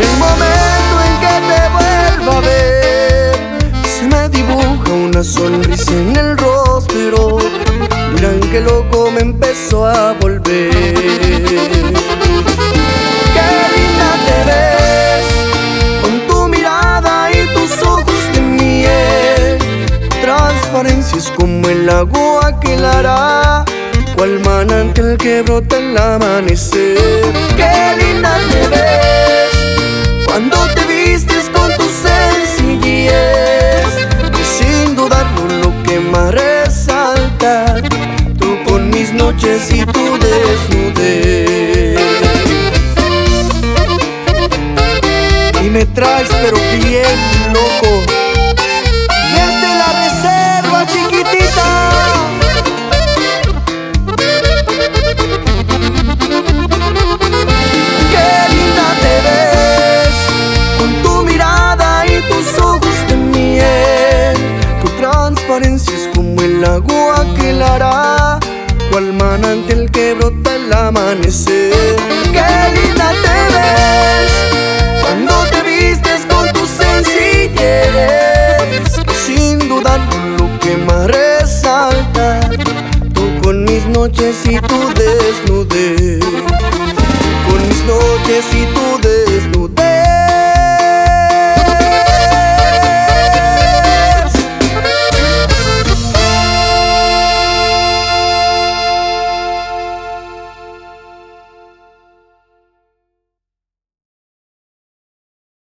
En el momento en que te vuelva a ver, se me dibuja una sonrisa en el rostro. Miran que loco me empezó a volver. Qué linda te ves con tu mirada y tus ojos de miel. Transparencia como el agua que hará cual manantial que brota el amanecer. Qué linda Y me traes pero bien loco. Desde la reserva chiquitita. Qué linda te ves con tu mirada y tus ojos de miel. Tu transparencia amanecer. Qué linda te ves cuando te vistes con tu sencillez, sin dudar lo que más resalta, tú con mis noches y tu desnudez con mis noches y tu